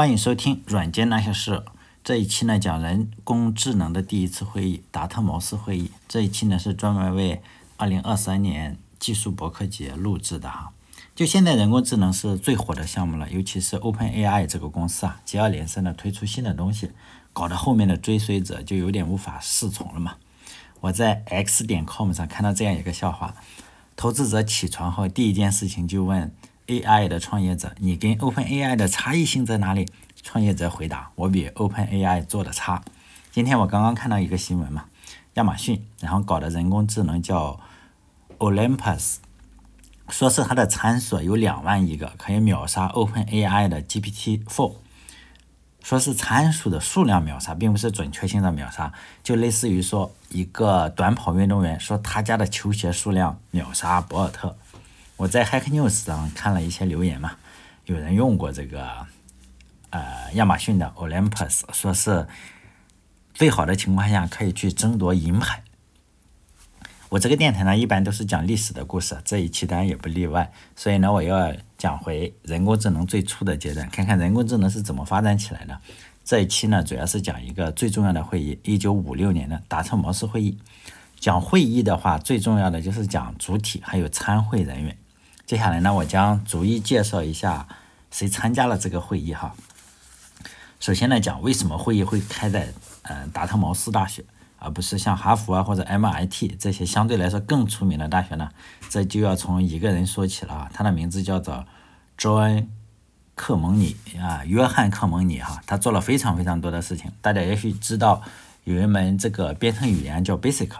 欢迎收听《软件那些事》。这一期呢讲人工智能的第一次会议——达特茅斯会议。这一期呢是专门为二零二三年技术博客节录制的哈。就现在人工智能是最火的项目了，尤其是 OpenAI 这个公司啊，接二连三的推出新的东西，搞得后面的追随者就有点无法适从了嘛。我在 X 点 com 上看到这样一个笑话：投资者起床后第一件事情就问 AI 的创业者：“你跟 OpenAI 的差异性在哪里？”创业者回答：“我比 OpenAI 做的差。”今天我刚刚看到一个新闻嘛，亚马逊然后搞的人工智能叫 Olympus。说是它的参数有两万亿个，可以秒杀 OpenAI 的 GPT-4。说是参数的数量秒杀，并不是准确性的秒杀，就类似于说一个短跑运动员说他家的球鞋数量秒杀博尔特。我在 Hack News 上看了一些留言嘛，有人用过这个呃亚马逊的 Olympus，说是最好的情况下可以去争夺银牌。我这个电台呢，一般都是讲历史的故事，这一期当然也不例外。所以呢，我要讲回人工智能最初的阶段，看看人工智能是怎么发展起来的。这一期呢，主要是讲一个最重要的会议——一九五六年的达特茅斯会议。讲会议的话，最重要的就是讲主体还有参会人员。接下来呢，我将逐一介绍一下谁参加了这个会议哈。首先来讲，为什么会议会开在嗯达特茅斯大学？而不是像哈佛啊或者 MIT 这些相对来说更出名的大学呢？这就要从一个人说起了啊，他的名字叫做 John 克蒙尼啊，约翰克蒙尼哈，他做了非常非常多的事情。大家也许知道有一门这个编程语言叫 Basic，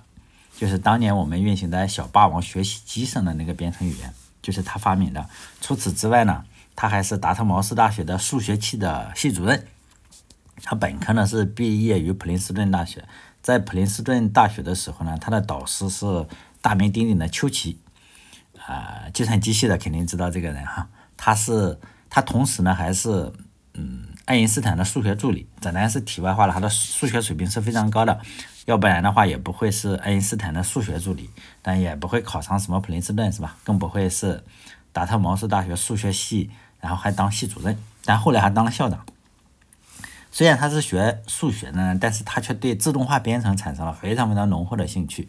就是当年我们运行在小霸王学习机上的那个编程语言，就是他发明的。除此之外呢，他还是达特茅斯大学的数学系的系主任。他本科呢是毕业于普林斯顿大学。在普林斯顿大学的时候呢，他的导师是大名鼎鼎的丘奇，啊，计算机系的肯定知道这个人哈。他是他同时呢还是嗯爱因斯坦的数学助理，这当然是题外话了。他的数学水平是非常高的，要不然的话也不会是爱因斯坦的数学助理，但也不会考上什么普林斯顿是吧？更不会是达特茅斯大学数学系，然后还当系主任，但后来还当了校长。虽然他是学数学的，但是他却对自动化编程产生了非常非常浓厚的兴趣。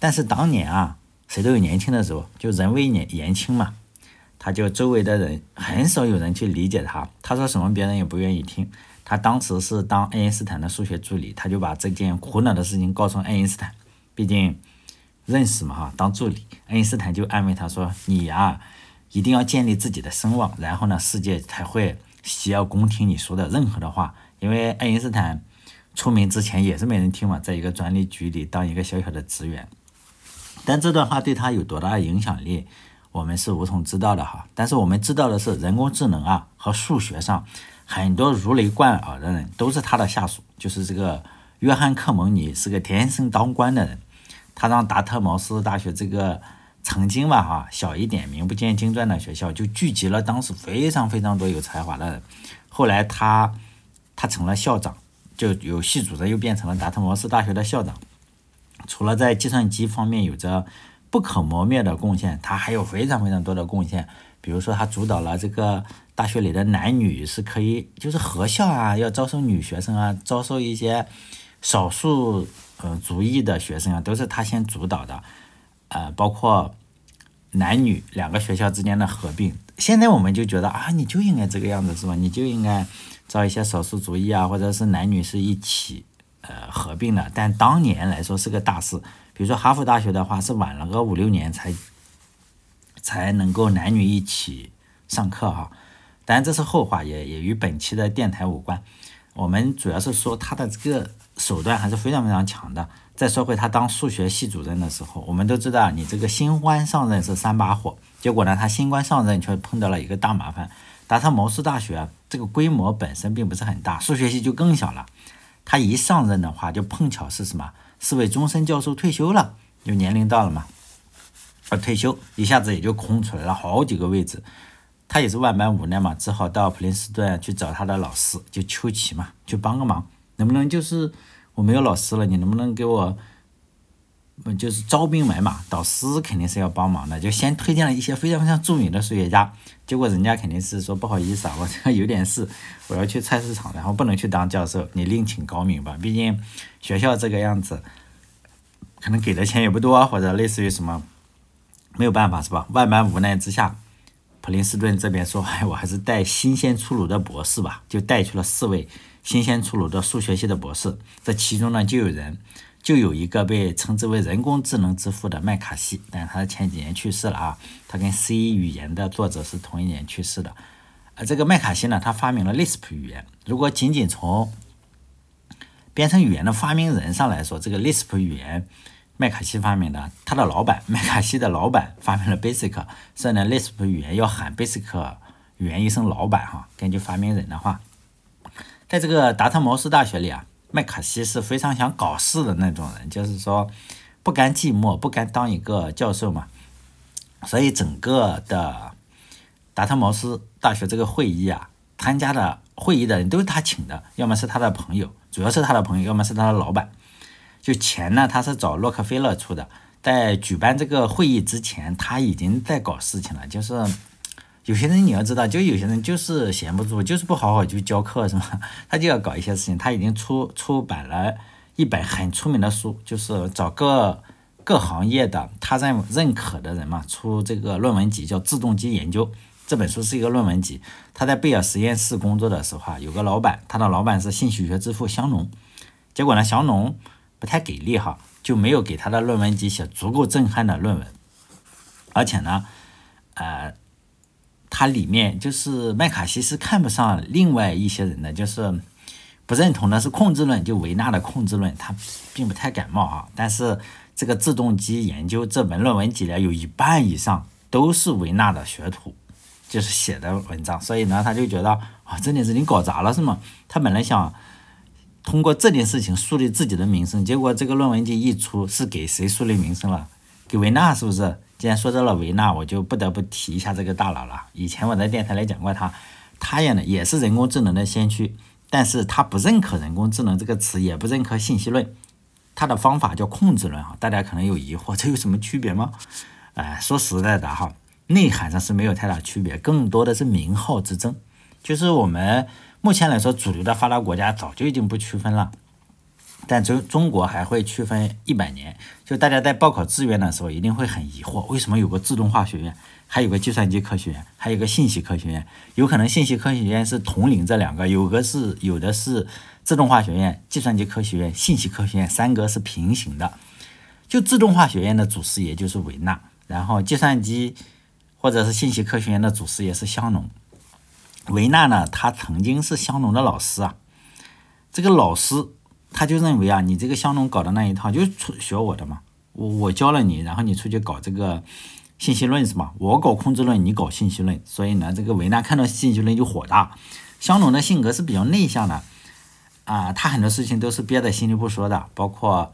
但是当年啊，谁都有年轻的时候，就人微年年轻嘛，他就周围的人很少有人去理解他，他说什么别人也不愿意听。他当时是当爱因斯坦的数学助理，他就把这件苦恼的事情告诉爱因斯坦，毕竟认识嘛哈，当助理，爱因斯坦就安慰他说：“你呀，一定要建立自己的声望，然后呢，世界才会。”需要恭听你说的任何的话，因为爱因斯坦出名之前也是没人听嘛，在一个专利局里当一个小小的职员。但这段话对他有多大的影响力，我们是无从知道的哈。但是我们知道的是，人工智能啊和数学上很多如雷贯耳的人都是他的下属，就是这个约翰克蒙尼是个天生当官的人，他让达特茅斯大学这个。曾经吧，哈，小一点、名不见经传的学校就聚集了当时非常非常多有才华的人。后来他他成了校长，就有系主任，又变成了达特茅斯大学的校长。除了在计算机方面有着不可磨灭的贡献，他还有非常非常多的贡献。比如说，他主导了这个大学里的男女是可以，就是合校啊，要招收女学生啊，招收一些少数呃族裔的学生啊，都是他先主导的。呃，包括男女两个学校之间的合并，现在我们就觉得啊，你就应该这个样子是吧？你就应该招一些少数族裔啊，或者是男女是一起呃合并的。但当年来说是个大事，比如说哈佛大学的话是晚了个五六年才才能够男女一起上课哈。当然这是后话，也也与本期的电台无关。我们主要是说他的这个手段还是非常非常强的。再说回他当数学系主任的时候，我们都知道你这个新官上任是三把火，结果呢，他新官上任却碰到了一个大麻烦。达特茅斯大学这个规模本身并不是很大，数学系就更小了。他一上任的话，就碰巧是什么？四位终身教授退休了，就年龄到了嘛，而退休一下子也就空出来了好几个位置。他也是万般无奈嘛，只好到普林斯顿去找他的老师，就丘奇嘛，去帮个忙，能不能就是？我没有老师了，你能不能给我就是招兵买马，导师肯定是要帮忙的，就先推荐了一些非常非常著名的数学家，结果人家肯定是说不好意思啊，我这有点事，我要去菜市场，然后不能去当教授，你另请高明吧，毕竟学校这个样子，可能给的钱也不多，或者类似于什么，没有办法是吧？万般无奈之下，普林斯顿这边说，哎，我还是带新鲜出炉的博士吧，就带去了四位新鲜出炉的数学系的博士，这其中呢就有人。就有一个被称之为人工智能之父的麦卡锡，但他前几年去世了啊。他跟 C 语言的作者是同一年去世的。呃，这个麦卡锡呢，他发明了 Lisp 语言。如果仅仅从编程语言的发明人上来说，这个 Lisp 语言麦卡锡发明的，他的老板 麦卡锡的老板发明了 Basic，所以呢，Lisp 语言要喊 Basic 语言一声老板哈。根据发明人的话，在这个达特茅斯大学里啊。麦卡锡是非常想搞事的那种人，就是说不甘寂寞，不甘当一个教授嘛。所以整个的达特茅斯大学这个会议啊，参加的会议的人都是他请的，要么是他的朋友，主要是他的朋友，要么是他的老板。就钱呢，他是找洛克菲勒出的。在举办这个会议之前，他已经在搞事情了，就是。有些人你要知道，就有些人就是闲不住，就是不好好去教课，是吗？他就要搞一些事情。他已经出出版了一本很出名的书，就是找各各行业的他认认可的人嘛，出这个论文集，叫《自动机研究》。这本书是一个论文集。他在贝尔实验室工作的时候啊，有个老板，他的老板是信息学之父香农。结果呢，香农不太给力哈，就没有给他的论文集写足够震撼的论文，而且呢，呃。它里面就是麦卡锡是看不上另外一些人的，就是不认同的是控制论，就维纳的控制论，他并不太感冒啊。但是这个自动机研究这本论文集呢，有一半以上都是维纳的学徒，就是写的文章，所以呢，他就觉得啊，这件事情搞砸了是吗？他本来想通过这件事情树立自己的名声，结果这个论文集一出，是给谁树立名声了？给维纳是不是？既然说到了维纳，我就不得不提一下这个大佬了。以前我在电台里讲过他，他也呢也是人工智能的先驱，但是他不认可人工智能这个词，也不认可信息论，他的方法叫控制论哈。大家可能有疑惑，这有什么区别吗？哎，说实在的哈，内涵上是没有太大区别，更多的是名号之争。就是我们目前来说，主流的发达国家早就已经不区分了。但中中国还会区分一百年，就大家在报考志愿的时候一定会很疑惑，为什么有个自动化学院，还有个计算机科学院，还有个信息科学院？有可能信息科学院是统领这两个，有个是有的是自动化学院、计算机科学院、信息科学院三个是平行的。就自动化学院的祖师爷就是维纳，然后计算机或者是信息科学院的祖师爷是香农。维纳呢，他曾经是香农的老师啊，这个老师。他就认为啊，你这个香农搞的那一套就是出学我的嘛，我我教了你，然后你出去搞这个信息论是吧？我搞控制论，你搞信息论，所以呢，这个维纳看到信息论就火大。香农的性格是比较内向的啊，他很多事情都是憋在心里不说的，包括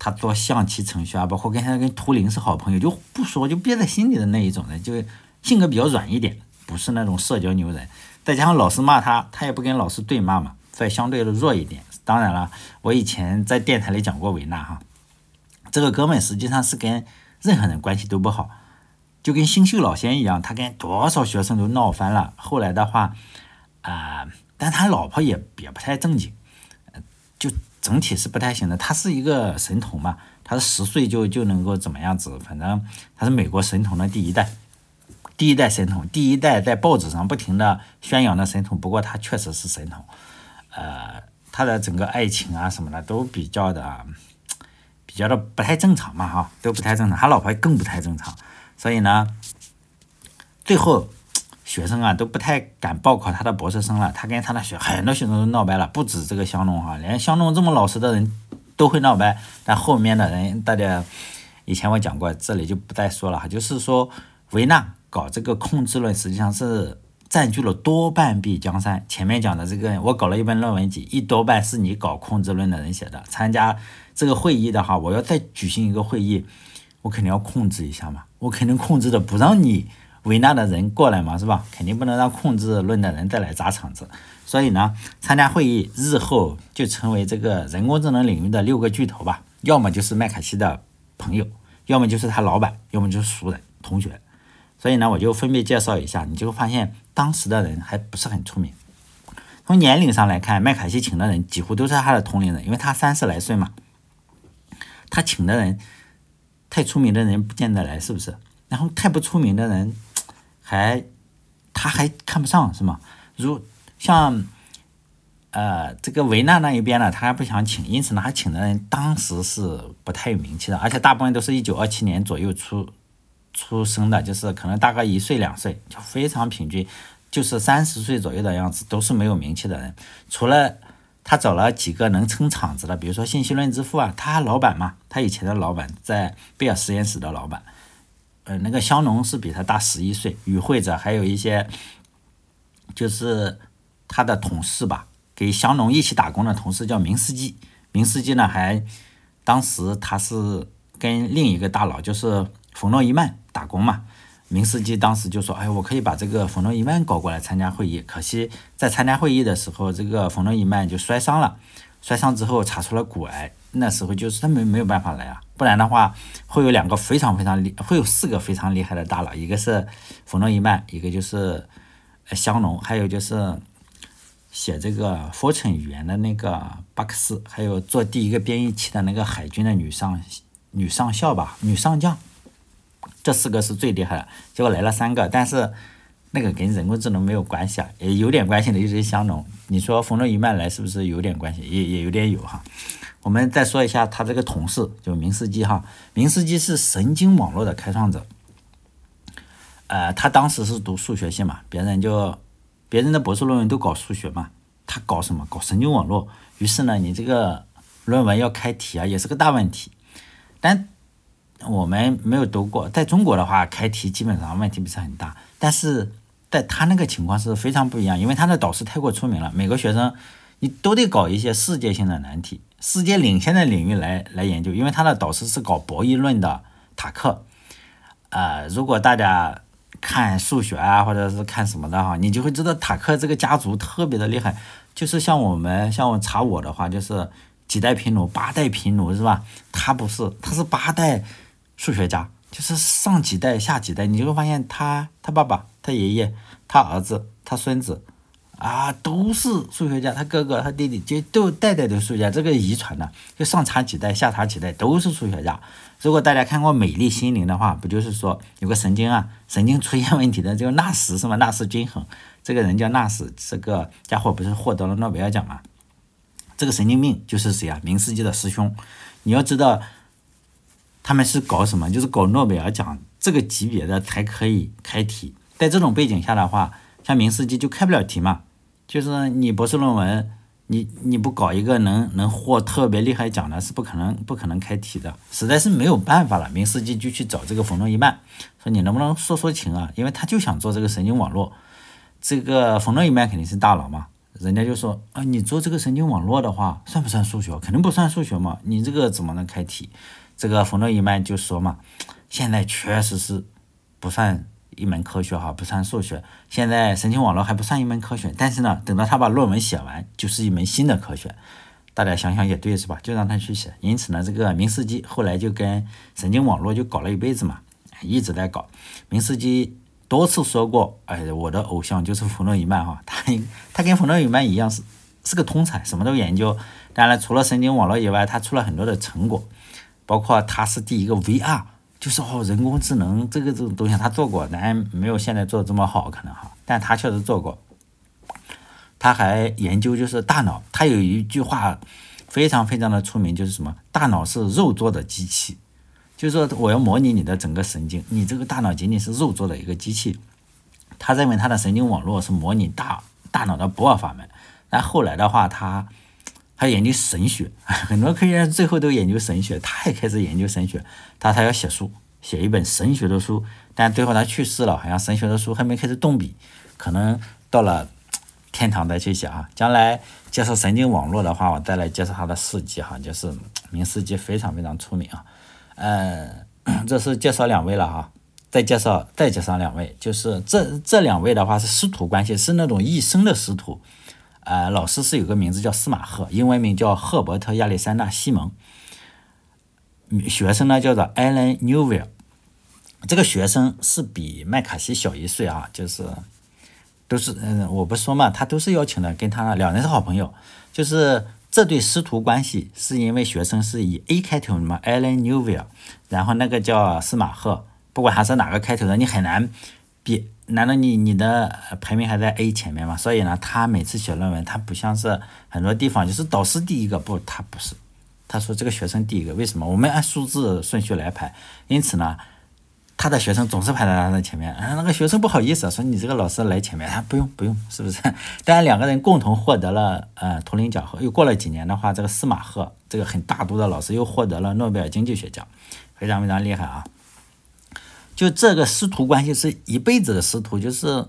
他做象棋程序啊，包括跟他跟图灵是好朋友就不说，就憋在心里的那一种人，就性格比较软一点，不是那种社交牛人。再加上老师骂他，他也不跟老师对骂嘛，所以相对的弱一点。当然了，我以前在电台里讲过维纳哈，这个哥们实际上是跟任何人关系都不好，就跟星宿老仙一样，他跟多少学生都闹翻了。后来的话，啊，但他老婆也也不太正经，就整体是不太行的。他是一个神童嘛，他是十岁就就能够怎么样子，反正他是美国神童的第一代，第一代神童，第一代在报纸上不停的宣扬的神童。不过他确实是神童，呃。他的整个爱情啊什么的都比较的，比较的不太正常嘛哈，都不太正常。他老婆更不太正常，所以呢，最后学生啊都不太敢报考他的博士生了。他跟他的学很多学生都闹掰了，不止这个香农哈，连香农这么老实的人都会闹掰。但后面的人，大家以前我讲过，这里就不再说了哈。就是说维纳搞这个控制论，实际上是。占据了多半壁江山。前面讲的这个，我搞了一本论文集，一多半是你搞控制论的人写的。参加这个会议的话，我要再举行一个会议，我肯定要控制一下嘛。我肯定控制的不让你维纳的人过来嘛，是吧？肯定不能让控制论的人再来砸场子。所以呢，参加会议日后就成为这个人工智能领域的六个巨头吧。要么就是麦卡锡的朋友，要么就是他老板，要么就是熟人、同学。所以呢，我就分别介绍一下，你就发现当时的人还不是很出名。从年龄上来看，麦卡锡请的人几乎都是他的同龄人，因为他三十来岁嘛。他请的人太出名的人不见得来，是不是？然后太不出名的人还他还看不上，是吗？如像呃这个维纳那一边呢，他还不想请，因此呢，他请的人当时是不太有名气的，而且大部分都是一九二七年左右出出生的，就是可能大概一岁两岁，就非常平均，就是三十岁左右的样子，都是没有名气的人。除了他找了几个能撑场子的，比如说信息论之父啊，他老板嘛，他以前的老板在贝尔实验室的老板。呃，那个香农是比他大十一岁，与会者还有一些，就是他的同事吧，给香农一起打工的同事叫明斯基。明斯基呢，还当时他是跟另一个大佬，就是冯诺依曼打工嘛。明斯基当时就说：“哎，我可以把这个冯诺依曼搞过来参加会议。”可惜在参加会议的时候，这个冯诺依曼就摔伤了，摔伤之后查出了骨癌。那时候就是他没没有办法来啊，不然的话会有两个非常非常厉，会有四个非常厉害的大佬，一个是冯诺依曼，一个就是香农，还有就是写这个 Fortran 语言的那个巴克斯，还有做第一个编译器的那个海军的女上女上校吧，女上将，这四个是最厉害的。结果来了三个，但是那个跟人工智能没有关系啊，也有点关系的就是香农。你说冯诺依曼来是不是有点关系？也也有点有哈。我们再说一下他这个同事，就明斯基哈。明斯基是神经网络的开创者。呃，他当时是读数学系嘛，别人就别人的博士论文都搞数学嘛，他搞什么？搞神经网络。于是呢，你这个论文要开题啊，也是个大问题。但我们没有读过，在中国的话，开题基本上问题不是很大。但是在他那个情况是非常不一样，因为他的导师太过出名了，每个学生你都得搞一些世界性的难题。世界领先的领域来来研究，因为他的导师是搞博弈论的塔克，呃，如果大家看数学啊，或者是看什么的哈，你就会知道塔克这个家族特别的厉害。就是像我们像我查我的话，就是几代平卢，八代平卢是吧？他不是，他是八代数学家，就是上几代下几代，你就会发现他他爸爸、他爷爷、他儿子、他孙子。啊，都是数学家，他哥哥、他弟弟就都代代的数学家，这个遗传的，就上查几代，下查几代都是数学家。如果大家看过《美丽心灵》的话，不就是说有个神经啊，神经出现问题的这个纳什是吗？纳什均衡，这个人叫纳什，这个家伙不是获得了诺贝尔奖吗？这个神经病就是谁啊？明斯基的师兄。你要知道，他们是搞什么？就是搞诺贝尔奖这个级别的才可以开题。在这种背景下的话，像明斯基就开不了题嘛。就是你博士论文，你你不搞一个能能获特别厉害奖的，是不可能不可能开题的，实在是没有办法了。明斯基就去找这个冯诺依曼，说你能不能说说情啊？因为他就想做这个神经网络。这个冯诺依曼肯定是大佬嘛，人家就说啊，你做这个神经网络的话，算不算数学？肯定不算数学嘛，你这个怎么能开题？这个冯诺依曼就说嘛，现在确实是不算。一门科学哈，不算数学。现在神经网络还不算一门科学，但是呢，等到他把论文写完，就是一门新的科学。大家想想也对，是吧？就让他去写。因此呢，这个明斯基后来就跟神经网络就搞了一辈子嘛，一直在搞。明斯基多次说过，哎，我的偶像就是冯诺依曼哈，他他跟冯诺依曼一样是是个通才，什么都研究。当然，除了神经网络以外，他出了很多的成果，包括他是第一个 VR。就是哦，人工智能这个这种东西他做过，但没有现在做的这么好，可能哈，但他确实做过。他还研究就是大脑，他有一句话非常非常的出名，就是什么？大脑是肉做的机器，就是说我要模拟你的整个神经，你这个大脑仅仅是肉做的一个机器。他认为他的神经网络是模拟大大脑的不二法门，但后来的话他。他研究神学，很多科学家最后都研究神学，他也开始研究神学。他他要写书，写一本神学的书，但最后他去世了，好像神学的书还没开始动笔，可能到了天堂再去写啊。将来介绍神经网络的话，我再来介绍他的事迹哈，就是明斯基非常非常出名啊。呃，这是介绍两位了哈，再介绍再介绍两位，就是这这两位的话是师徒关系，是那种一生的师徒。呃，老师是有个名字叫司马赫，英文名叫赫伯特亚历山大西蒙。学生呢叫做 Alan Newell，这个学生是比麦卡锡小一岁啊，就是都是嗯，我不说嘛，他都是邀请的，跟他两人是好朋友，就是这对师徒关系是因为学生是以 A 开头的嘛，Alan Newell，然后那个叫司马赫，不管他是哪个开头的，你很难比，难道你你的排名还在 A 前面吗？所以呢，他每次写论文，他不像是很多地方就是导师第一个，不，他不是。他说：“这个学生第一个，为什么？我们按数字顺序来排，因此呢，他的学生总是排在他的前面。啊，那个学生不好意思说你这个老师来前面，他不用不用，是不是？当然两个人共同获得了呃图灵奖，又过了几年的话，这个司马赫这个很大度的老师又获得了诺贝尔经济学奖，非常非常厉害啊！就这个师徒关系是一辈子的师徒，就是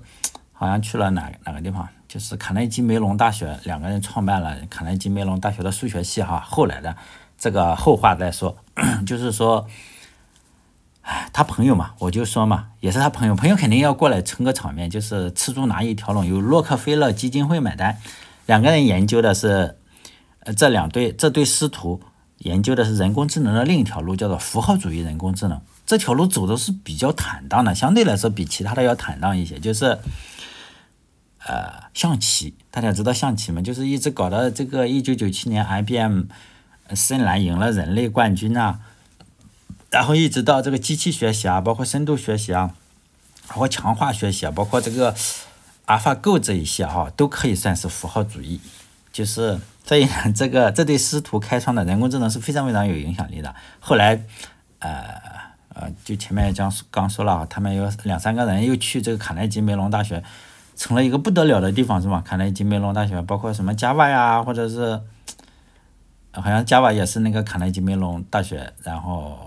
好像去了哪哪个地方，就是卡内基梅隆大学，两个人创办了卡内基梅隆大学的数学系哈。后来的。这个后话再说，就是说，哎，他朋友嘛，我就说嘛，也是他朋友，朋友肯定要过来撑个场面，就是吃住拿一条龙，由洛克菲勒基金会买单。两个人研究的是，呃，这两对这对师徒研究的是人工智能的另一条路，叫做符号主义人工智能。这条路走的是比较坦荡的，相对来说比其他的要坦荡一些。就是，呃，象棋，大家知道象棋吗？就是一直搞到这个一九九七年，IBM。深蓝赢了人类冠军啊，然后一直到这个机器学习啊，包括深度学习啊，包括强化学习啊，包括这个 AlphaGo 这一些哈，都可以算是符号主义。就是所以这个这对师徒开创的人工智能是非常非常有影响力的。后来，呃呃，就前面讲刚说了，他们有两三个人又去这个卡耐基梅隆大学，成了一个不得了的地方，是吧？卡耐基梅隆大学包括什么 Java 呀，或者是。好像 Java 也是那个卡耐基梅隆大学，然后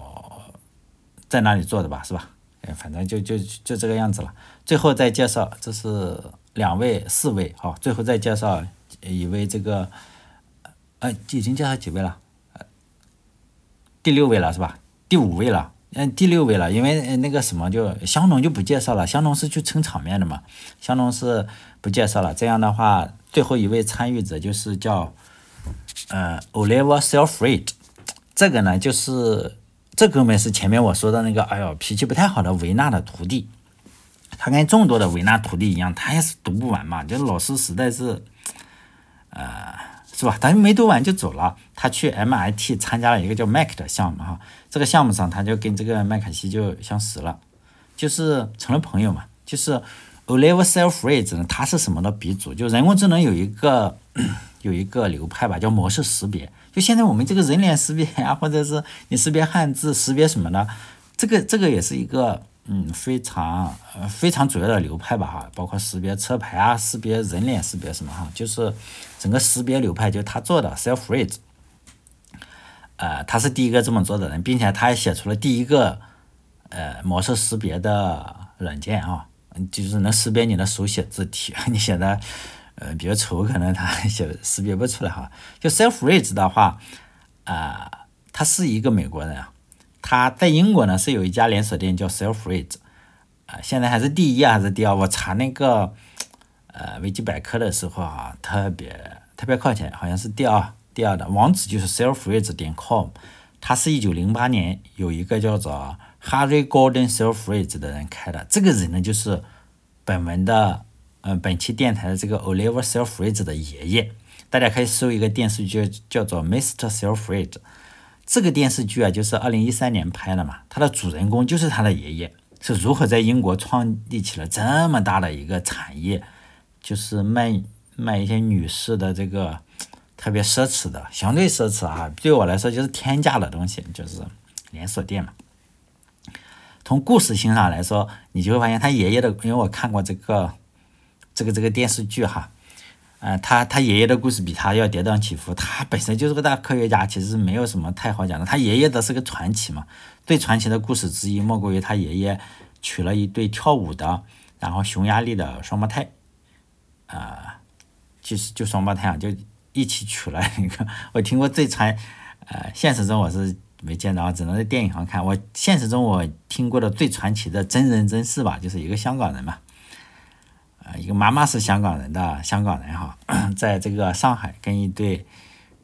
在那里做的吧，是吧？哎，反正就就就这个样子了。最后再介绍，这是两位、四位，好，最后再介绍一位这个，呃，已经介绍几位了？第六位了是吧？第五位了，嗯，第六位了，因为那个什么就香农就不介绍了，香农是去撑场面的嘛，香农是不介绍了。这样的话，最后一位参与者就是叫。呃，Oliver Selfridge 这个呢，就是这哥们是前面我说的那个，哎呦，脾气不太好的维纳的徒弟。他跟众多的维纳徒弟一样，他也是读不完嘛，就老师实在是，呃，是吧？他没读完就走了。他去 MIT 参加了一个叫 Mac 的项目哈，这个项目上他就跟这个麦卡锡就相识了，就是成了朋友嘛。就是 Oliver Selfridge 呢，他是什么的鼻祖？就人工智能有一个。有一个流派吧，叫模式识别。就现在我们这个人脸识别呀，或者是你识别汉字、识别什么的，这个这个也是一个嗯非常呃非常主要的流派吧哈。包括识别车牌啊，识别人脸识别什么哈，就是整个识别流派就他做的 Selfrid。呃，他是第一个这么做的人，并且他还写出了第一个呃模式识别的软件啊，就是能识别你的手写字体，你写的。呃，比较丑，可能他写识别不出来哈。就 Selfridge 的话，啊，他是一个美国人啊。他在英国呢是有一家连锁店叫 Selfridge，啊，现在还是第一还是第二？我查那个呃维基百科的时候啊，特别特别靠前，好像是第二第二的网址就是 Selfridge 点 com。他是一九零八年有一个叫做 Harry Gordon Selfridge 的人开的，这个人呢就是本文的。嗯，本期电台的这个 Oliver Selfridge 的爷爷，大家可以搜一个电视剧叫做《Mr. Selfridge》。这个电视剧啊，就是二零一三年拍的嘛。它的主人公就是他的爷爷，是如何在英国创立起了这么大的一个产业，就是卖卖一些女士的这个特别奢侈的，相对奢侈啊，对我来说就是天价的东西，就是连锁店嘛。从故事性上来说，你就会发现他爷爷的，因为我看过这个。这个这个电视剧哈，呃，他他爷爷的故事比他要跌宕起伏。他本身就是个大科学家，其实没有什么太好讲的。他爷爷的是个传奇嘛，最传奇的故事之一莫过于他爷爷娶了一对跳舞的，然后匈牙利的双胞胎，啊，其实就双胞胎啊，就一起娶了一个。我听过最传，呃，现实中我是没见到，只能在电影上看。我现实中我听过的最传奇的真人真事吧，就是一个香港人嘛。一个妈妈是香港人的香港人哈，在这个上海跟一对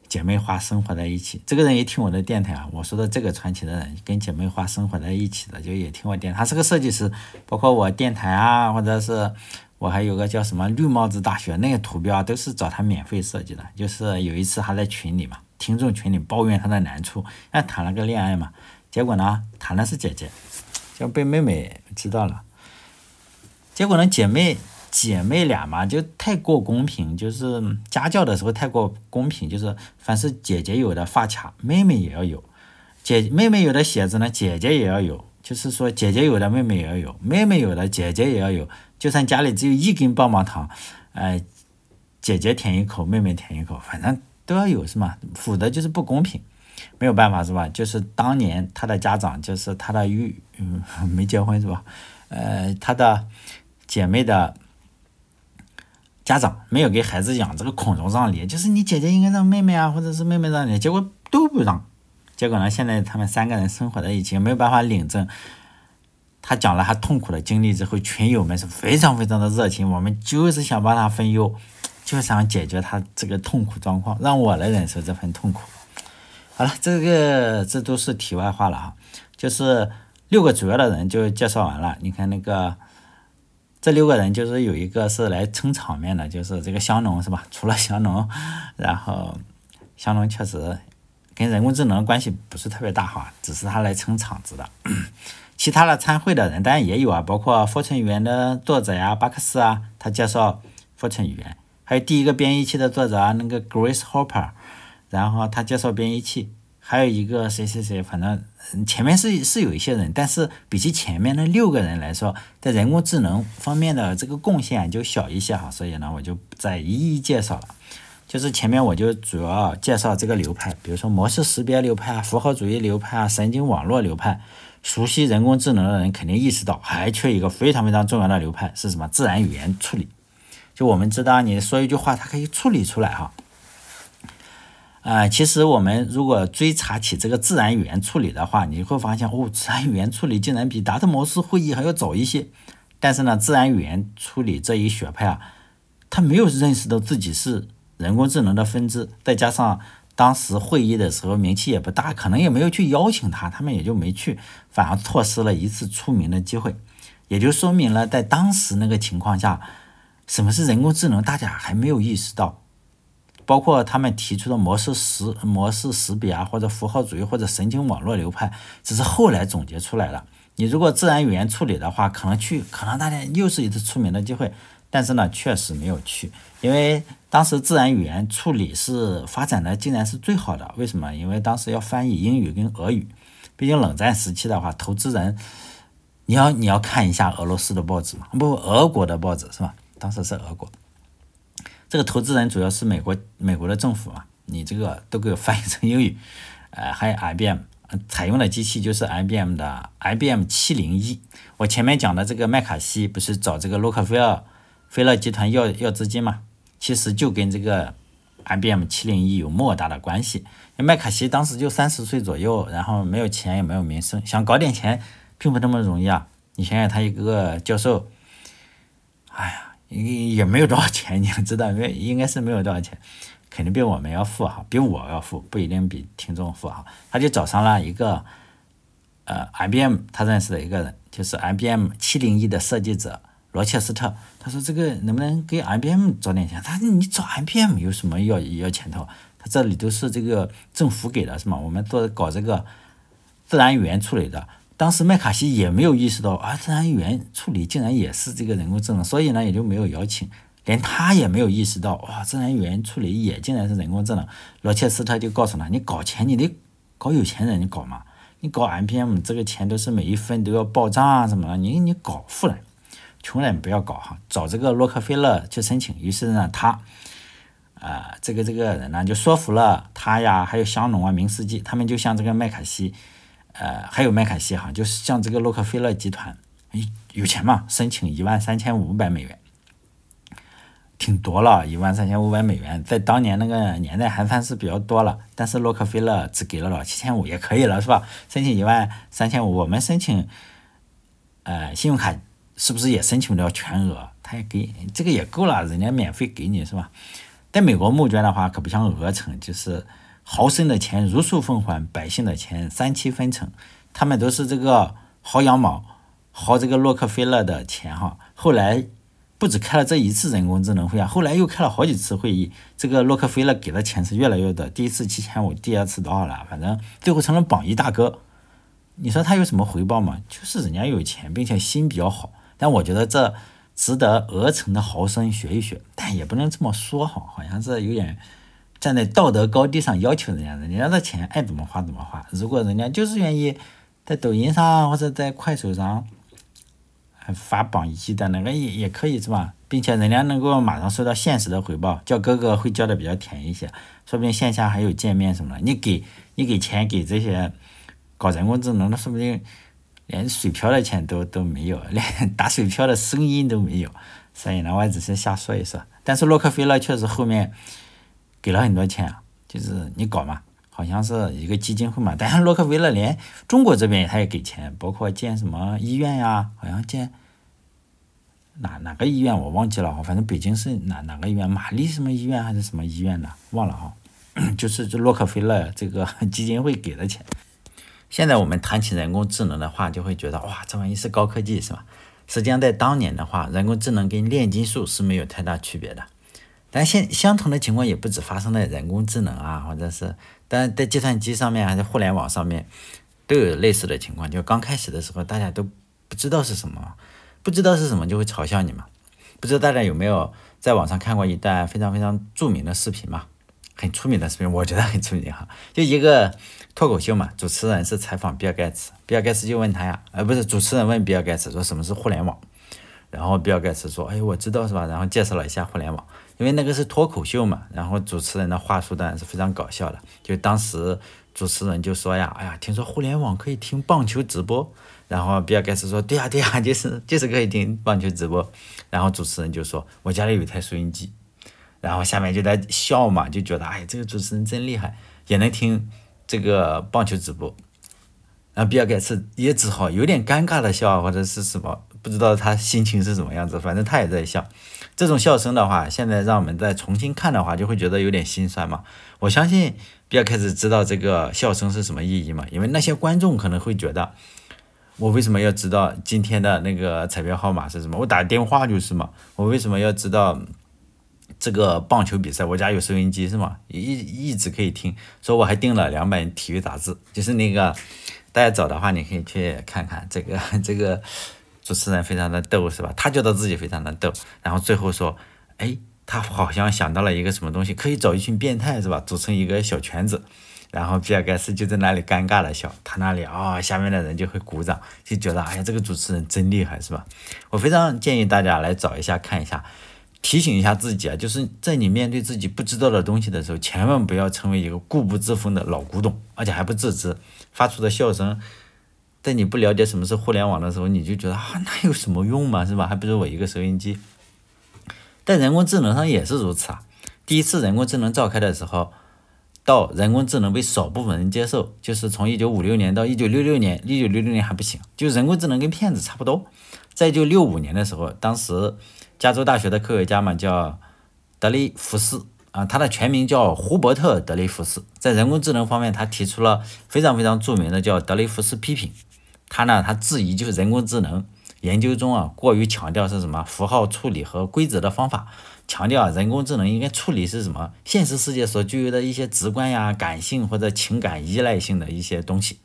姐妹花生活在一起。这个人也听我的电台啊，我说的这个传奇的人跟姐妹花生活在一起的，就也听我电台，他是个设计师，包括我电台啊，或者是我还有个叫什么绿帽子大学那个图标都是找他免费设计的。就是有一次还在群里嘛，听众群里抱怨他的难处，哎，谈了个恋爱嘛，结果呢谈的是姐姐，就被妹妹知道了，结果呢姐妹。姐妹俩嘛，就太过公平，就是家教的时候太过公平，就是凡是姐姐有的发卡，妹妹也要有；姐妹妹有的鞋子呢，姐姐也要有。就是说，姐姐有的妹妹也要有，妹妹有的姐姐也要有。就算家里只有一根棒棒糖，哎，姐姐舔一口，妹妹舔一口，反正都要有，是吗？否则就是不公平，没有办法，是吧？就是当年他的家长，就是他的育，嗯，没结婚，是吧？呃，他的姐妹的。家长没有给孩子养这个孔融让梨，就是你姐姐应该让妹妹啊，或者是妹妹让你，结果都不让。结果呢，现在他们三个人生活在一起，没有办法领证。他讲了他痛苦的经历之后，群友们是非常非常的热情，我们就是想帮他分忧，就想解决他这个痛苦状况，让我来忍受这份痛苦。好了，这个这都是题外话了哈，就是六个主要的人就介绍完了。你看那个。这六个人就是有一个是来撑场面的，就是这个香农是吧？除了香农，然后香农确实跟人工智能关系不是特别大哈，只是他来撑场子的。其他的参会的人当然也有啊，包括富春语言的作者呀，巴克斯啊，他介绍富春语言，还有第一个编译器的作者啊，那个 Grace Hopper，然后他介绍编译器。还有一个谁谁谁，反正前面是是有一些人，但是比起前面那六个人来说，在人工智能方面的这个贡献就小一些哈，所以呢，我就不再一一介绍了。就是前面我就主要介绍这个流派，比如说模式识别流派啊、符号主义流派啊、神经网络流派。熟悉人工智能的人肯定意识到，还缺一个非常非常重要的流派是什么？自然语言处理。就我们知道，你说一句话，它可以处理出来哈。啊，其实我们如果追查起这个自然语言处理的话，你会发现哦，自然语言处理竟然比达特茅斯会议还要早一些。但是呢，自然语言处理这一学派啊，他没有认识到自己是人工智能的分支，再加上当时会议的时候名气也不大，可能也没有去邀请他，他们也就没去，反而错失了一次出名的机会，也就说明了在当时那个情况下，什么是人工智能，大家还没有意识到。包括他们提出的模式识模式识别啊，或者符号主义或者神经网络流派，只是后来总结出来了。你如果自然语言处理的话，可能去，可能大家又是一次出名的机会。但是呢，确实没有去，因为当时自然语言处理是发展的竟然是最好的。为什么？因为当时要翻译英语跟俄语，毕竟冷战时期的话，投资人，你要你要看一下俄罗斯的报纸嘛，不，俄国的报纸是吧？当时是俄国。这个投资人主要是美国，美国的政府嘛，你这个都给我翻译成英语，呃，还有 IBM，采用的机器就是 IBM 的 IBM 七零一。我前面讲的这个麦卡锡不是找这个洛克菲勒，菲勒集团要要资金嘛，其实就跟这个 IBM 七零一有莫大的关系。麦卡锡当时就三十岁左右，然后没有钱也没有名声，想搞点钱并不那么容易啊。你想想他一个教授，哎呀。也也没有多少钱，你要知道，因为应该是没有多少钱，肯定比我们要富哈，比我要富，不一定比听众富哈。他就找上了一个，呃，IBM 他认识的一个人，就是 IBM 七零一的设计者罗切斯特。他说这个能不能给 IBM 找点钱？他说你找 IBM 有什么要要钱头？他这里都是这个政府给的，是吗？我们做搞这个自然语言处理的。当时麦卡锡也没有意识到啊，自然语言处理竟然也是这个人工智能，所以呢也就没有邀请，连他也没有意识到哇，自然语言处理也竟然是人工智能。罗切斯特就告诉他，你搞钱你得搞有钱人，你搞嘛？你搞 MPM，这个钱都是每一分都要报账啊什么的，你你搞富人，穷人不要搞哈，找这个洛克菲勒去申请。于是呢他，啊这个这个人呢就说服了他呀，还有香农啊、明斯基，他们就向这个麦卡锡。呃，还有麦卡锡哈，就是像这个洛克菲勒集团，有钱嘛，申请一万三千五百美元，挺多了，一万三千五百美元，在当年那个年代还算是比较多了。但是洛克菲勒只给了了七千五也可以了，是吧？申请一万三千五，我们申请，呃，信用卡是不是也申请不了全额？他也给这个也够了，人家免费给你是吧？在美国募捐的话，可不像鹅城，就是豪绅的钱如数奉还，百姓的钱三七分成。他们都是这个薅羊毛，薅这个洛克菲勒的钱哈。后来不止开了这一次人工智能会啊，后来又开了好几次会议。这个洛克菲勒给的钱是越来越多，第一次七千五，第二次多少了？反正最后成了榜一大哥。你说他有什么回报吗？就是人家有钱，并且心比较好。但我觉得这值得鹅城的豪绅学一学，但也不能这么说哈，好像是有点站在道德高地上要求人家，人家的钱爱怎么花怎么花。如果人家就是愿意在抖音上或者在快手上发榜一的那个也也可以是吧？并且人家能够马上收到现实的回报，叫哥哥会叫的比较甜一些，说不定线下还有见面什么的。你给你给钱给这些。搞人工智能，的说不定连水漂的钱都都没有，连 打水漂的声音都没有。所以呢，我也只是瞎说一说。但是洛克菲勒确实后面给了很多钱啊，就是你搞嘛，好像是一个基金会嘛。但是洛克菲勒连中国这边他也给钱，包括建什么医院呀，好像建哪哪个医院我忘记了哈，反正北京是哪哪个医院，玛丽什么医院还是什么医院的，忘了哈。就是这洛克菲勒这个 基金会给的钱。现在我们谈起人工智能的话，就会觉得哇，这玩意是高科技，是吧？实际上，在当年的话，人工智能跟炼金术是没有太大区别的。但现相同的情况也不止发生在人工智能啊，或者是，但在计算机上面还是互联网上面，都有类似的情况。就刚开始的时候，大家都不知道是什么，不知道是什么就会嘲笑你嘛。不知道大家有没有在网上看过一段非常非常著名的视频嘛？很出名的视频，我觉得很出名哈，就一个脱口秀嘛，主持人是采访比尔盖茨，比尔盖茨就问他呀，呃，不是主持人问比尔盖茨说什么是互联网，然后比尔盖茨说，哎，我知道是吧？然后介绍了一下互联网，因为那个是脱口秀嘛，然后主持人的话术当然是非常搞笑的，就当时主持人就说呀，哎呀，听说互联网可以听棒球直播，然后比尔盖茨说，对呀对呀，就是就是可以听棒球直播，然后主持人就说，我家里有一台收音机。然后下面就在笑嘛，就觉得哎，这个主持人真厉害，也能听这个棒球直播。然后比尔盖茨也只好有点尴尬的笑，或者是什么，不知道他心情是什么样子，反正他也在笑。这种笑声的话，现在让我们再重新看的话，就会觉得有点心酸嘛。我相信比尔盖茨知道这个笑声是什么意义嘛，因为那些观众可能会觉得，我为什么要知道今天的那个彩票号码是什么？我打电话就是嘛，我为什么要知道？这个棒球比赛，我家有收音机是吗？一一直可以听。说我还订了两本体育杂志，就是那个大家找的话，你可以去看看。这个 这个主持人非常的逗是吧？他觉得自己非常的逗，然后最后说，哎，他好像想到了一个什么东西，可以找一群变态是吧？组成一个小圈子，然后比尔盖茨就在那里尴尬的笑，他那里啊，下面的人就会鼓掌，就觉得哎呀，这个主持人真厉害是吧？我非常建议大家来找一下看一下。提醒一下自己啊，就是在你面对自己不知道的东西的时候，千万不要成为一个固步自封的老古董，而且还不自知。发出的笑声，在你不了解什么是互联网的时候，你就觉得啊，那有什么用嘛，是吧？还不如我一个收音机。在人工智能上也是如此啊。第一次人工智能召开的时候，到人工智能被少部分人接受，就是从一九五六年到一九六六年，一九六六年还不行，就人工智能跟骗子差不多。在一九六五年的时候，当时。加州大学的科学家嘛，叫德雷福斯啊，他的全名叫胡伯特·德雷福斯。在人工智能方面，他提出了非常非常著名的叫德雷福斯批评。他呢，他质疑就是人工智能研究中啊，过于强调是什么符号处理和规则的方法，强调人工智能应该处理是什么现实世界所具有的一些直观呀、感性或者情感依赖性的一些东西。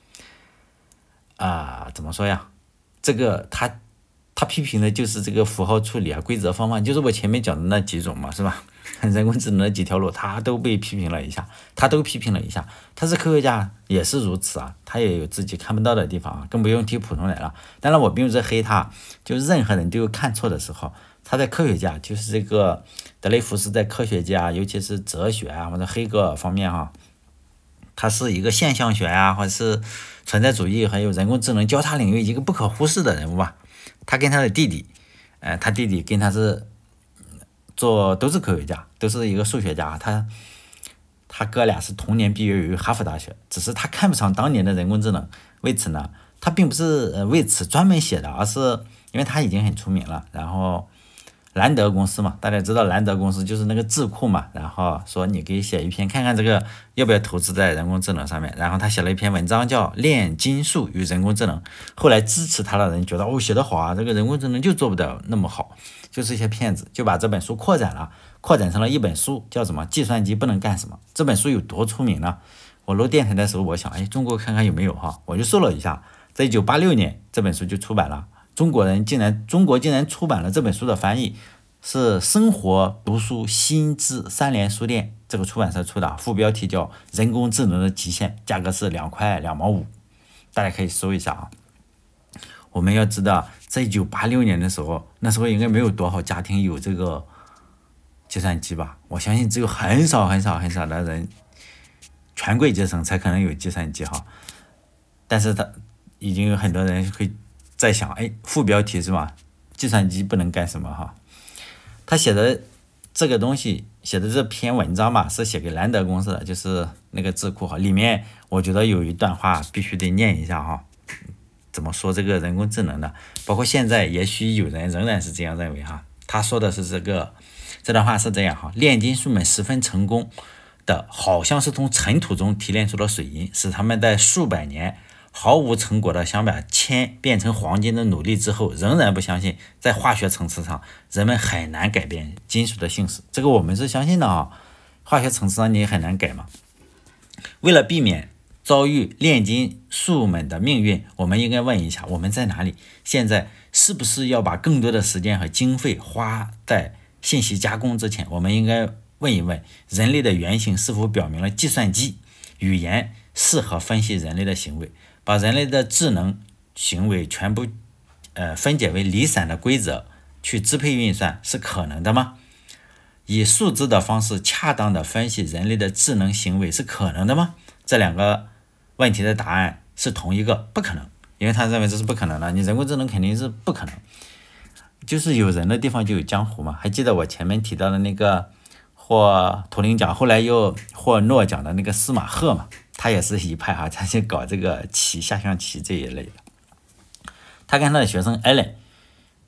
啊，怎么说呀？这个他。他批评的就是这个符号处理啊，规则方法，就是我前面讲的那几种嘛，是吧？人工智能的几条路，他都被批评了一下，他都批评了一下。他是科学家，也是如此啊，他也有自己看不到的地方啊，更不用提普通人了。当然，我并不是黑他，就任何人都有看错的时候。他在科学家，就是这个德雷福斯在科学家，尤其是哲学啊或者黑格尔方面哈，他是一个现象学啊，或者是存在主义还有人工智能交叉领域一个不可忽视的人物吧。他跟他的弟弟，呃，他弟弟跟他是做都是科学家，都是一个数学家。他他哥俩是同年毕业于哈佛大学，只是他看不上当年的人工智能。为此呢，他并不是为此专门写的，而是因为他已经很出名了，然后兰德公司嘛，大家知道兰德公司就是那个智库嘛，然后说你可以写一篇，看看这个要不要投资在人工智能上面。然后他写了一篇文章叫《炼金术与人工智能》，后来支持他的人觉得哦写得好啊，这个人工智能就做不到那么好，就是一些骗子，就把这本书扩展了，扩展成了一本书，叫什么？计算机不能干什么？这本书有多出名呢？我录电台的时候，我想，哎，中国看看有没有哈，我就搜了一下，在一九八六年这本书就出版了。中国人竟然，中国竟然出版了这本书的翻译，是生活读书新知三联书店这个出版社出的，副标题叫《人工智能的极限》，价格是两块两毛五，大家可以搜一下啊。我们要知道，在一九八六年的时候，那时候应该没有多少家庭有这个计算机吧？我相信只有很少很少很少的人，权贵阶层才可能有计算机哈。但是他已经有很多人会。在想，哎，副标题是吧？计算机不能干什么哈？他写的这个东西，写的这篇文章嘛，是写给兰德公司的，就是那个智库哈。里面我觉得有一段话必须得念一下哈。怎么说这个人工智能的？包括现在，也许有人仍然是这样认为哈。他说的是这个，这段话是这样哈：炼金术们十分成功的，好像是从尘土中提炼出了水银，使他们在数百年。毫无成果的想把铅变成黄金的努力之后，仍然不相信在化学层次上人们很难改变金属的性质。这个我们是相信的啊，化学层次上你也很难改嘛。为了避免遭遇炼金术们的命运，我们应该问一下我们在哪里？现在是不是要把更多的时间和经费花在信息加工之前？我们应该问一问人类的原型是否表明了计算机语言适合分析人类的行为？把人类的智能行为全部，呃，分解为离散的规则去支配运算是可能的吗？以数字的方式恰当的分析人类的智能行为是可能的吗？这两个问题的答案是同一个，不可能，因为他认为这是不可能的。你人工智能肯定是不可能，就是有人的地方就有江湖嘛。还记得我前面提到的那个获图灵奖，后来又获诺奖的那个司马赫嘛？他也是一派哈，他就搞这个棋、下象棋这一类的。他跟他的学生艾伦，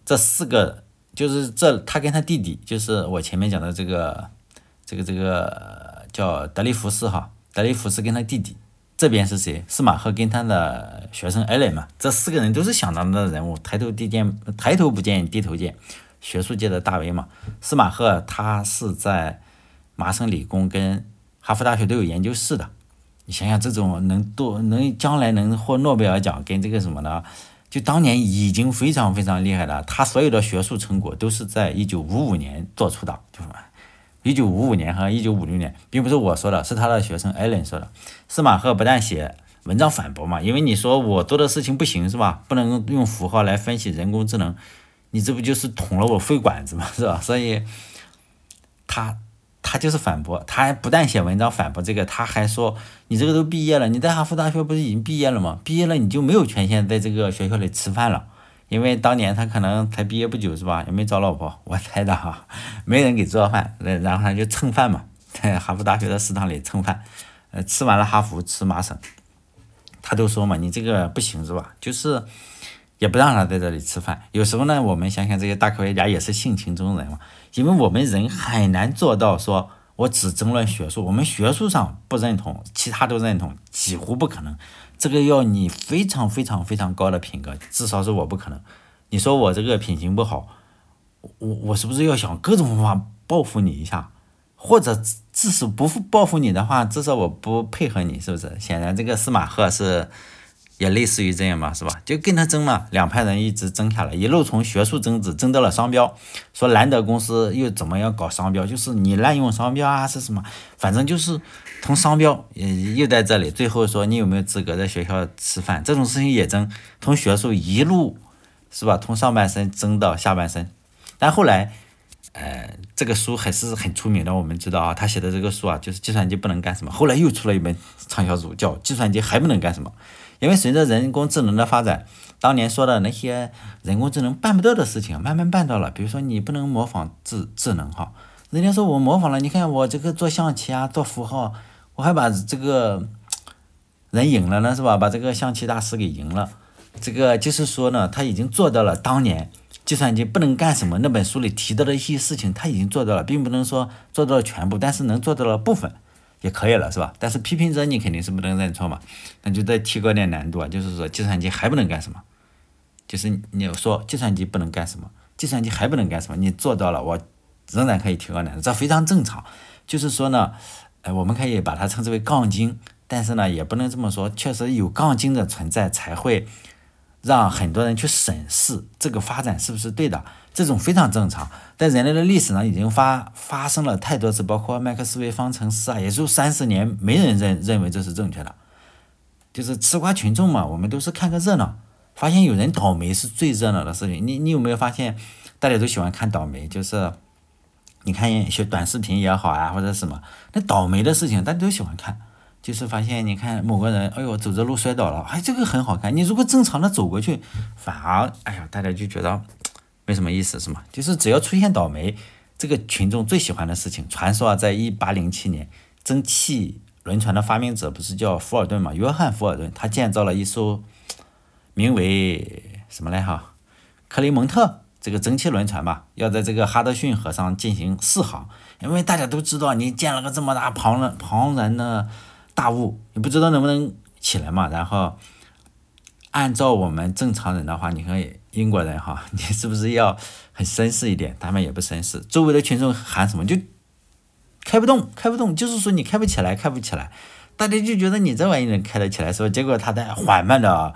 这四个就是这，他跟他弟弟就是我前面讲的这个，这个这个叫德利福斯哈，德利福斯跟他弟弟，这边是谁？司马赫跟他的学生艾伦嘛，这四个人都是响当当的人物，抬头低见，抬头不见低头见，学术界的大 V 嘛。司马赫他是在麻省理工跟哈佛大学都有研究室的。你想想，这种能多能将来能获诺贝尔奖，跟这个什么呢？就当年已经非常非常厉害了。他所有的学术成果都是在一九五五年做出的，就是一九五五年和一九五六年，并不是我说的，是他的学生艾伦说的。司马赫不但写文章反驳嘛，因为你说我做的事情不行是吧？不能用符号来分析人工智能，你这不就是捅了我肺管子嘛，是吧？所以他。他就是反驳，他还不但写文章反驳这个，他还说你这个都毕业了，你在哈佛大学不是已经毕业了吗？毕业了你就没有权限在这个学校里吃饭了，因为当年他可能才毕业不久是吧？也没找老婆，我猜的哈，没人给做饭，然后他就蹭饭嘛，在哈佛大学的食堂里蹭饭，呃，吃完了哈佛吃麻省，他都说嘛，你这个不行是吧？就是也不让他在这里吃饭。有时候呢，我们想想这些大科学家也是性情中人嘛。因为我们人很难做到说，我只争论学术，我们学术上不认同，其他都认同，几乎不可能。这个要你非常非常非常高的品格，至少是我不可能。你说我这个品行不好，我我是不是要想各种方法报复你一下，或者至少不报复你的话，至少我不配合你，是不是？显然这个司马赫是。也类似于这样嘛，是吧？就跟他争嘛，两派人一直争下来，一路从学术争执争到了商标，说兰德公司又怎么样搞商标，就是你滥用商标啊，是什么？反正就是从商标，又在这里，最后说你有没有资格在学校吃饭，这种事情也争，从学术一路是吧？从上半身争到下半身，但后来，呃，这个书还是很出名的，我们知道啊，他写的这个书啊，就是计算机不能干什么，后来又出了一本畅销书，叫计算机还不能干什么。因为随着人工智能的发展，当年说的那些人工智能办不到的事情，慢慢办到了。比如说，你不能模仿智智能哈，人家说我模仿了，你看我这个做象棋啊，做符号，我还把这个人赢了呢，是吧？把这个象棋大师给赢了。这个就是说呢，他已经做到了当年计算机不能干什么？那本书里提到的一些事情，他已经做到了，并不能说做到了全部，但是能做到了部分，也可以了，是吧？但是批评者你肯定是不能认错嘛，那就再提高点难度啊，就是说计算机还不能干什么？就是你说计算机不能干什么？计算机还不能干什么？你做到了，我仍然可以提高难度，这非常正常。就是说呢，呃，我们可以把它称之为杠精，但是呢，也不能这么说，确实有杠精的存在才会。让很多人去审视这个发展是不是对的，这种非常正常。在人类的历史上已经发发生了太多次，包括麦克斯韦方程式啊，也就三十年，没人认认为这是正确的。就是吃瓜群众嘛，我们都是看个热闹，发现有人倒霉是最热闹的事情。你你有没有发现，大家都喜欢看倒霉？就是你看一些短视频也好啊，或者什么，那倒霉的事情大家都喜欢看。就是发现，你看某个人，哎呦，走着路摔倒了，哎，这个很好看。你如果正常的走过去，反而，哎呀，大家就觉得没什么意思，是吗？就是只要出现倒霉，这个群众最喜欢的事情。传说啊，在一八零七年，蒸汽轮船的发明者不是叫福尔顿嘛？约翰·福尔顿，他建造了一艘名为什么来哈？克雷蒙特这个蒸汽轮船吧，要在这个哈德逊河上进行试航。因为大家都知道，你建了个这么大庞然庞然的。大雾，你不知道能不能起来嘛？然后按照我们正常人的话，你可以英国人哈，你是不是要很绅士一点？他们也不绅士，周围的群众喊什么就开不动，开不动，就是说你开不起来，开不起来。大家就觉得你这玩意能开得起来，是吧？结果他在缓慢的、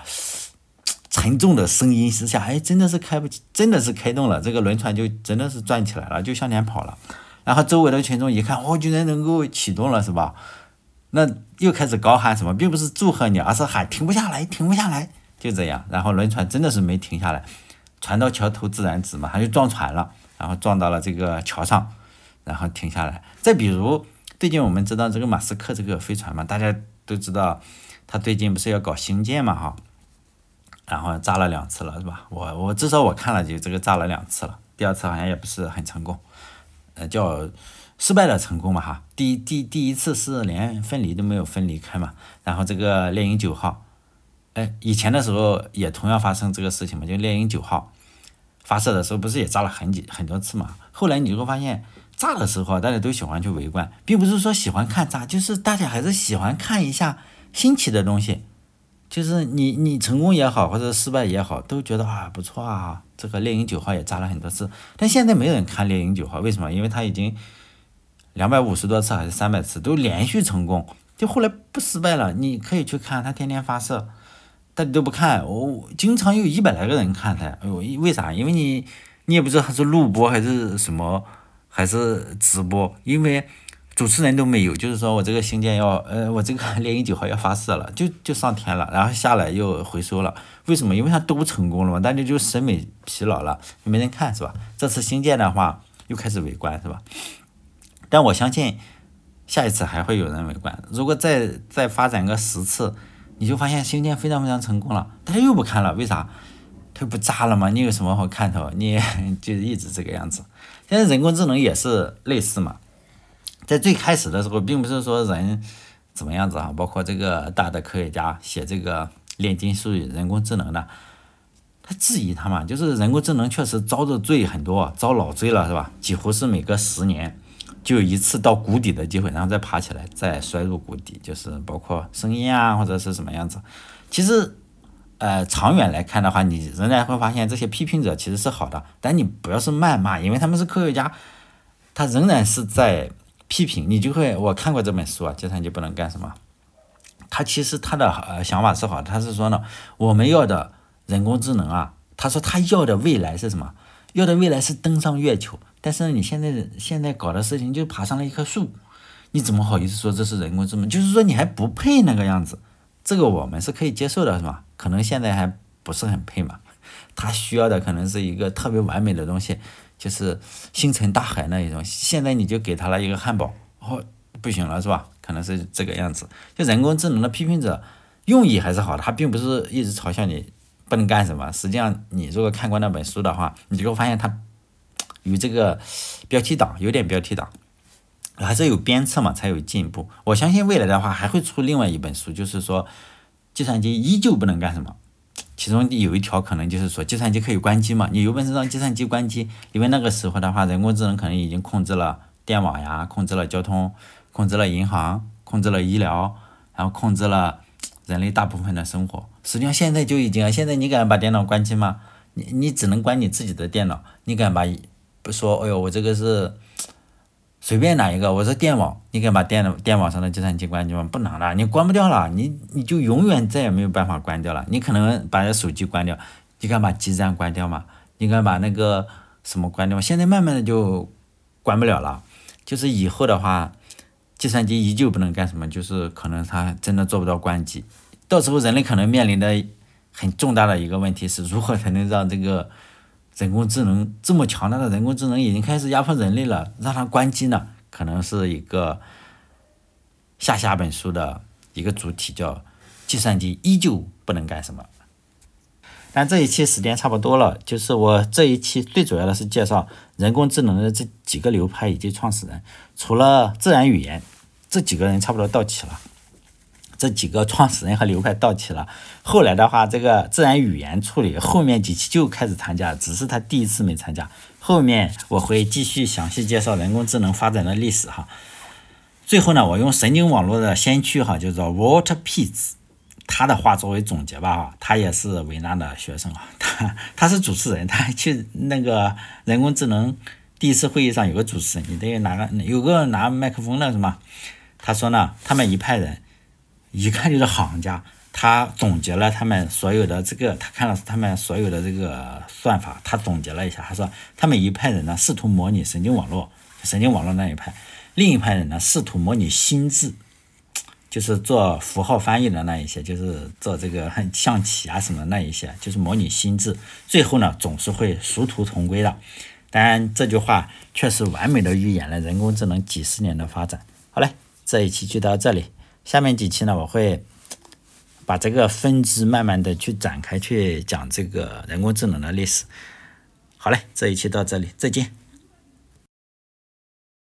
沉重的声音之下，哎，真的是开不起，真的是开动了，这个轮船就真的是转起来了，就向前跑了。然后周围的群众一看，哦，居然能够启动了，是吧？那又开始高喊什么，并不是祝贺你，而是喊停不下来，停不下来，就这样。然后轮船真的是没停下来，船到桥头自然直嘛，他就撞船了，然后撞到了这个桥上，然后停下来。再比如，最近我们知道这个马斯克这个飞船嘛，大家都知道，他最近不是要搞星舰嘛哈，然后炸了两次了是吧？我我至少我看了就这个炸了两次了，第二次好像也不是很成功，呃叫。失败的成功嘛哈，第第第一次是连分离都没有分离开嘛，然后这个猎鹰九号，哎，以前的时候也同样发生这个事情嘛，就猎鹰九号发射的时候不是也炸了很几很多次嘛，后来你就会发现炸的时候大家都喜欢去围观，并不是说喜欢看炸，就是大家还是喜欢看一下新奇的东西，就是你你成功也好或者失败也好，都觉得啊不错啊，这个猎鹰九号也炸了很多次，但现在没人看猎鹰九号，为什么？因为它已经。两百五十多次还是三百次都连续成功，就后来不失败了。你可以去看，它天天发射，大家都不看。我经常有一百来个人看他。哎呦，为啥？因为你你也不知道他是录播还是什么，还是直播。因为主持人都没有，就是说我这个星舰要，呃，我这个 猎鹰九号要发射了，就就上天了，然后下来又回收了。为什么？因为它都成功了嘛，大家就审美疲劳了，没人看是吧？这次星舰的话又开始围观是吧？但我相信，下一次还会有人围观。如果再再发展个十次，你就发现星舰非常非常成功了，他又不看了，为啥？它不炸了吗？你有什么好看头？你就一直这个样子。现在人工智能也是类似嘛，在最开始的时候，并不是说人怎么样子啊，包括这个大的科学家写这个炼金术语人工智能的，他质疑他嘛，就是人工智能确实遭的罪很多，遭老罪了是吧？几乎是每隔十年。就有一次到谷底的机会，然后再爬起来，再摔入谷底，就是包括声音啊，或者是什么样子。其实，呃，长远来看的话，你仍然会发现这些批评者其实是好的，但你不要是谩骂，因为他们是科学家，他仍然是在批评你。就会我看过这本书啊，计算机不能干什么。他其实他的呃想法是好，他是说呢，我们要的人工智能啊，他说他要的未来是什么？要的未来是登上月球。但是你现在现在搞的事情就爬上了一棵树，你怎么好意思说这是人工智能？就是说你还不配那个样子，这个我们是可以接受的，是吧？可能现在还不是很配嘛，他需要的可能是一个特别完美的东西，就是星辰大海那一种。现在你就给他了一个汉堡，哦，不行了，是吧？可能是这个样子。就人工智能的批评者用意还是好的，他并不是一直嘲笑你不能干什么。实际上，你如果看过那本书的话，你就会发现他。与这个标题党有点标题党，还是有鞭策嘛，才有进步。我相信未来的话还会出另外一本书，就是说计算机依旧不能干什么，其中有一条可能就是说，计算机可以关机嘛？你有本事让计算机关机，因为那个时候的话，人工智能可能已经控制了电网呀，控制了交通，控制了银行，控制了医疗，然后控制了人类大部分的生活。实际上现在就已经，现在你敢把电脑关机吗？你你只能关你自己的电脑，你敢把不说？哎呦，我这个是。随便哪一个，我说电网，你敢把电电网上的计算机关机吗？不能了，你关不掉了，你你就永远再也没有办法关掉了。你可能把手机关掉，你敢把基站关掉吗？你敢把那个什么关掉吗？现在慢慢的就关不了了。就是以后的话，计算机依旧不能干什么，就是可能它真的做不到关机。到时候人类可能面临的很重大的一个问题是如何才能让这个。人工智能这么强大的人工智能已经开始压迫人类了，让它关机呢？可能是一个下下本书的一个主题，叫计算机依旧不能干什么。但这一期时间差不多了，就是我这一期最主要的是介绍人工智能的这几个流派以及创始人，除了自然语言，这几个人差不多到齐了。这几个创始人和流派到齐了，后来的话，这个自然语言处理后面几期就开始参加，只是他第一次没参加。后面我会继续详细介绍人工智能发展的历史哈。最后呢，我用神经网络的先驱哈，叫做 Walter Pitts，他的话作为总结吧哈。他也是维纳的学生啊，他他是主持人，他去那个人工智能第一次会议上有个主持人，你得拿个有个拿麦克风的是吗？他说呢，他们一派人。一看就是行家，他总结了他们所有的这个，他看了他们所有的这个算法，他总结了一下，他说他们一派人呢试图模拟神经网络，神经网络那一派，另一派人呢试图模拟心智，就是做符号翻译的那一些，就是做这个 象棋啊什么那一些，就是模拟心智，最后呢总是会殊途同归的。当然这句话确实完美的预言了人工智能几十年的发展。好嘞，这一期就到这里。下面几期呢，我会把这个分支慢慢的去展开，去讲这个人工智能的历史。好嘞，这一期到这里，再见。